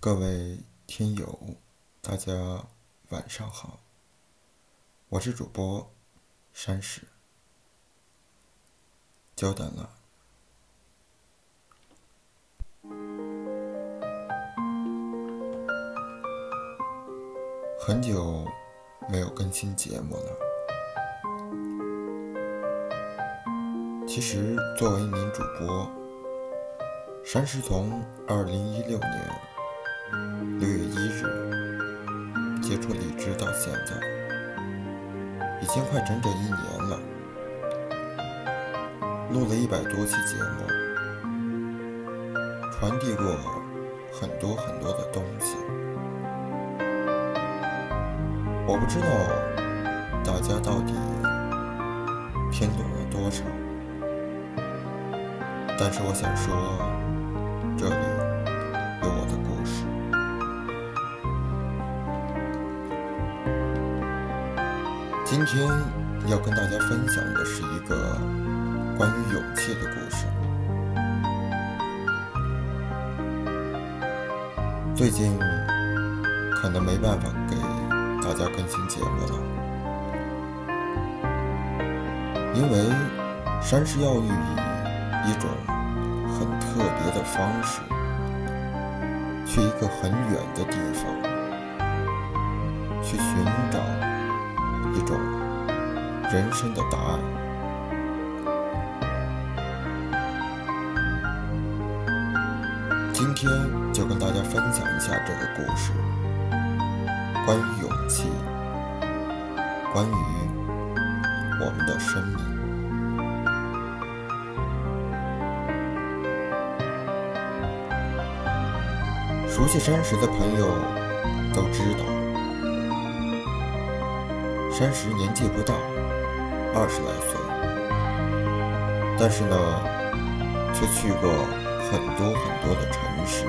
各位听友，大家晚上好，我是主播山石，久等了，很久没有更新节目了。其实，作为一名主播，山石从二零一六年。六月一日接触荔枝到现在，已经快整整一年了。录了一百多期节目，传递过很多很多的东西。我不知道大家到底听懂了多少，但是我想说，今天要跟大家分享的是一个关于勇气的故事。最近可能没办法给大家更新节目了，因为山石要以一种很特别的方式，去一个很远的地方，去寻找。一种人生的答案。今天就跟大家分享一下这个故事，关于勇气，关于我们的生命。熟悉山石的朋友都知道。山石年纪不大，二十来岁，但是呢，却去过很多很多的城市，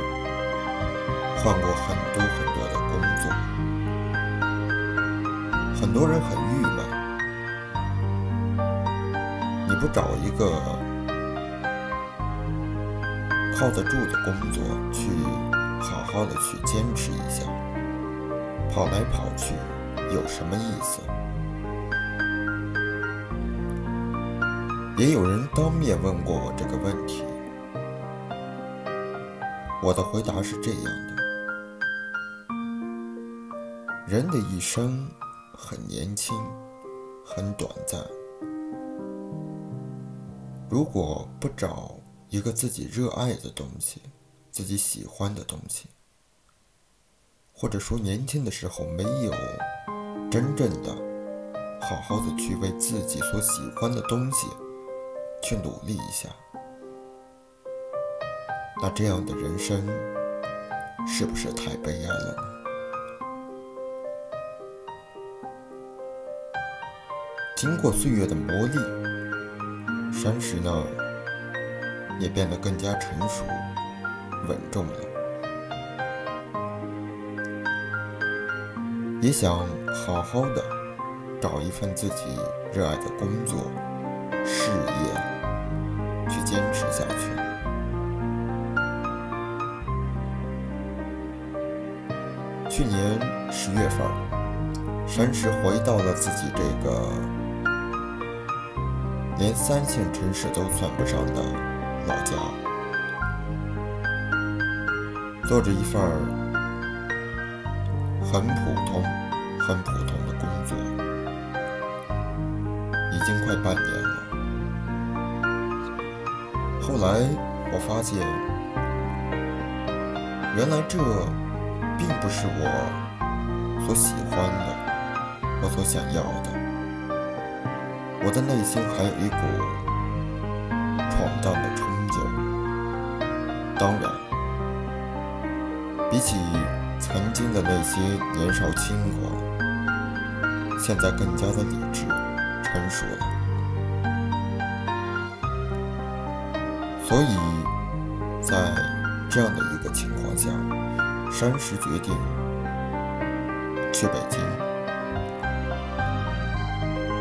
换过很多很多的工作。很多人很郁闷，你不找一个靠得住的工作，去好好的去坚持一下，跑来跑去有什么意思？也有人当面问过我这个问题，我的回答是这样的：人的一生很年轻，很短暂。如果不找一个自己热爱的东西，自己喜欢的东西，或者说年轻的时候没有真正的好好的去为自己所喜欢的东西。去努力一下，那这样的人生是不是太悲哀了呢？经过岁月的磨砺，山石呢也变得更加成熟、稳重了，也想好好的找一份自己热爱的工作。事业持下去。去年十月份，山石回到了自己这个连三线城市都算不上的老家，做着一份很普通、很普通的工作，已经快半年了。后来我发现，原来这并不是我所喜欢的，我所想要的。我的内心还有一股闯荡的冲劲。当然，比起曾经的那些年少轻狂，现在更加的理智、成熟了。所以在这样的一个情况下山石决定去北京。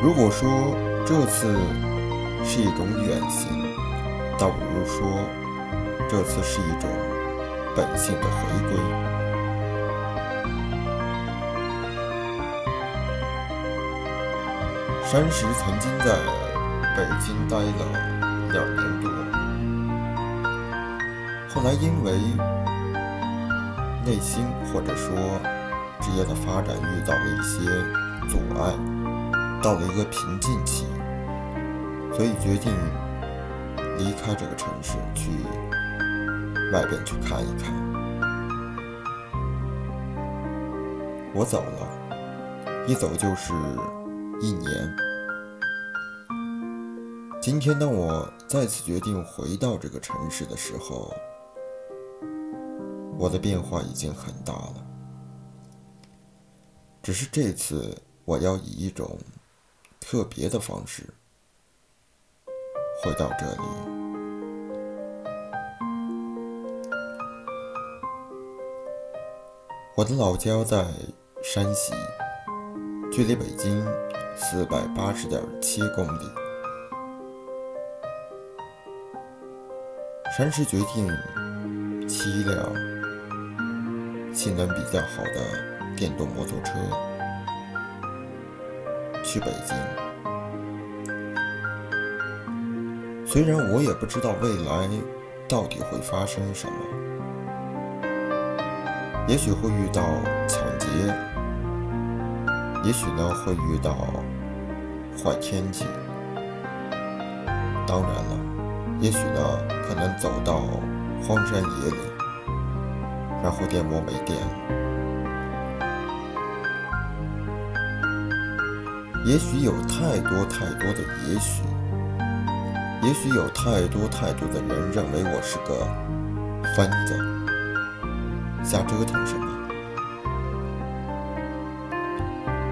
如果说这次是一种远行倒不如说这次是一种本性的回归。山石曾经在北京待了两年多后来因为内心或者说职业的发展遇到了一些阻碍，到了一个瓶颈期，所以决定离开这个城市，去外边去看一看。我走了，一走就是一年。今天，当我再次决定回到这个城市的时候，我的变化已经很大了。只是这次，我要以一种特别的方式回到这里。我的老家在山西，距离北京四百八十点七公里。山石决定凄凉性能比较好的电动摩托车去北京。虽然我也不知道未来到底会发生什么。也许会遇到抢劫，也许呢会遇到坏天气，当然了，也许呢可能走到荒山野岭，然后电摩没电了，也许有太多太多的也许，也许有太多太多的人认为我是个疯子。瞎折腾什么？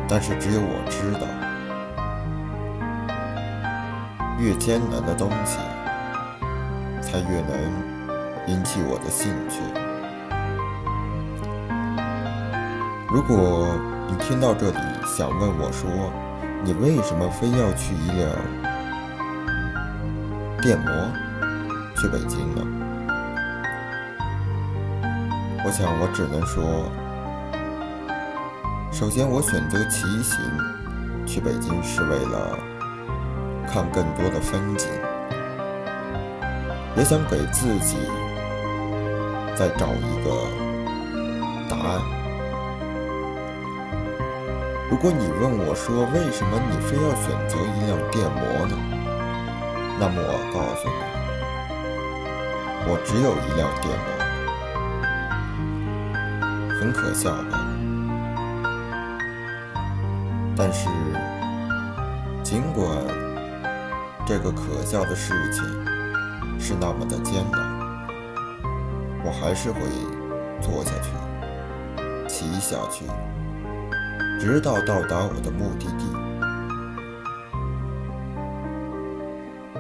但是只有我知道，越艰难的东西，才越能引起我的兴趣。如果你听到这里，想问我说，你为什么非要去一辆电摩去北京呢？我想，我只能说，首先，我选择骑行去北京是为了看更多的风景，也想给自己再找一个答案。如果你问我说，为什么你非要选择一辆电摩呢？那么我告诉你，我只有一辆电摩。很可笑吧？但是，尽管这个可笑的事情是那么的艰难，我还是会做下去，骑下去，直到到达我的目的地。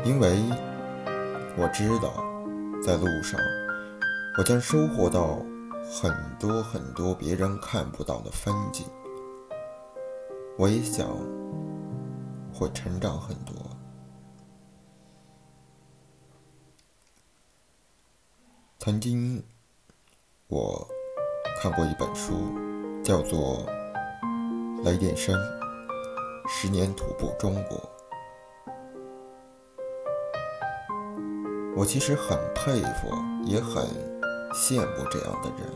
因为我知道，在路上，我将收获到。很多很多别人看不到的风景，我也想会成长很多。曾经我看过一本书，叫做《来电声：十年徒步中国》。我其实很佩服，也很。羡慕这样的人。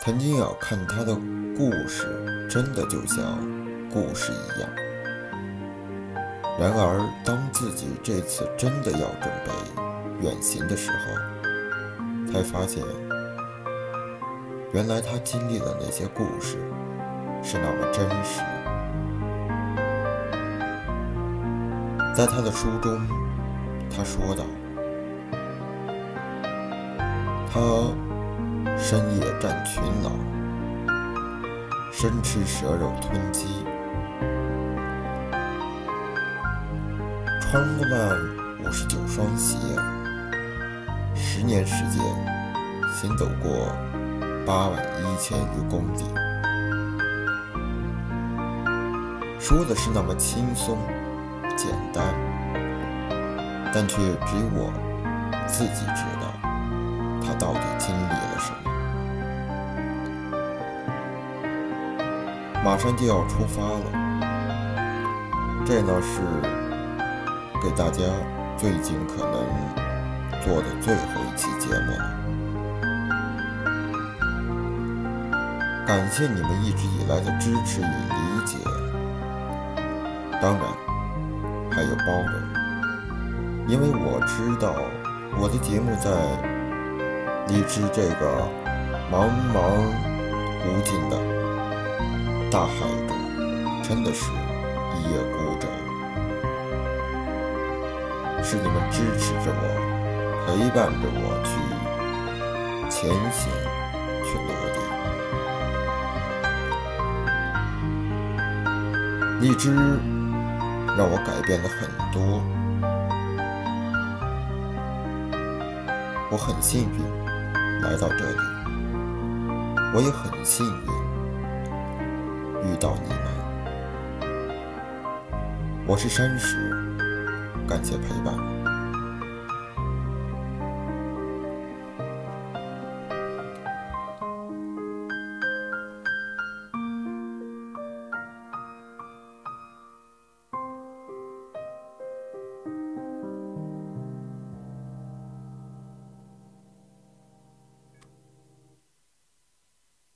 曾经要看他的故事，真的就像故事一样。然而，当自己这次真的要准备远行的时候，才发现，原来他经历的那些故事是那么真实。在他的书中，他说道。他深夜战群狼，生吃蛇肉吞鸡，穿烂五十九双鞋，十年时间行走过八万一千余公里，说的是那么轻松简单，但却只有我自己知道。他到底经历了什么？马上就要出发了，这呢是给大家最近可能做的最后一期节目了。感谢你们一直以来的支持与理解，当然还有包容，因为我知道我的节目在荔枝这个茫茫无尽的大海中，真的是一叶孤舟，是你们支持着我，陪伴着我去前行，荔枝让我改变了很多，我很幸运来到这里，我也很幸运遇到你们。我是山石，感谢陪伴。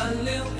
蓝莲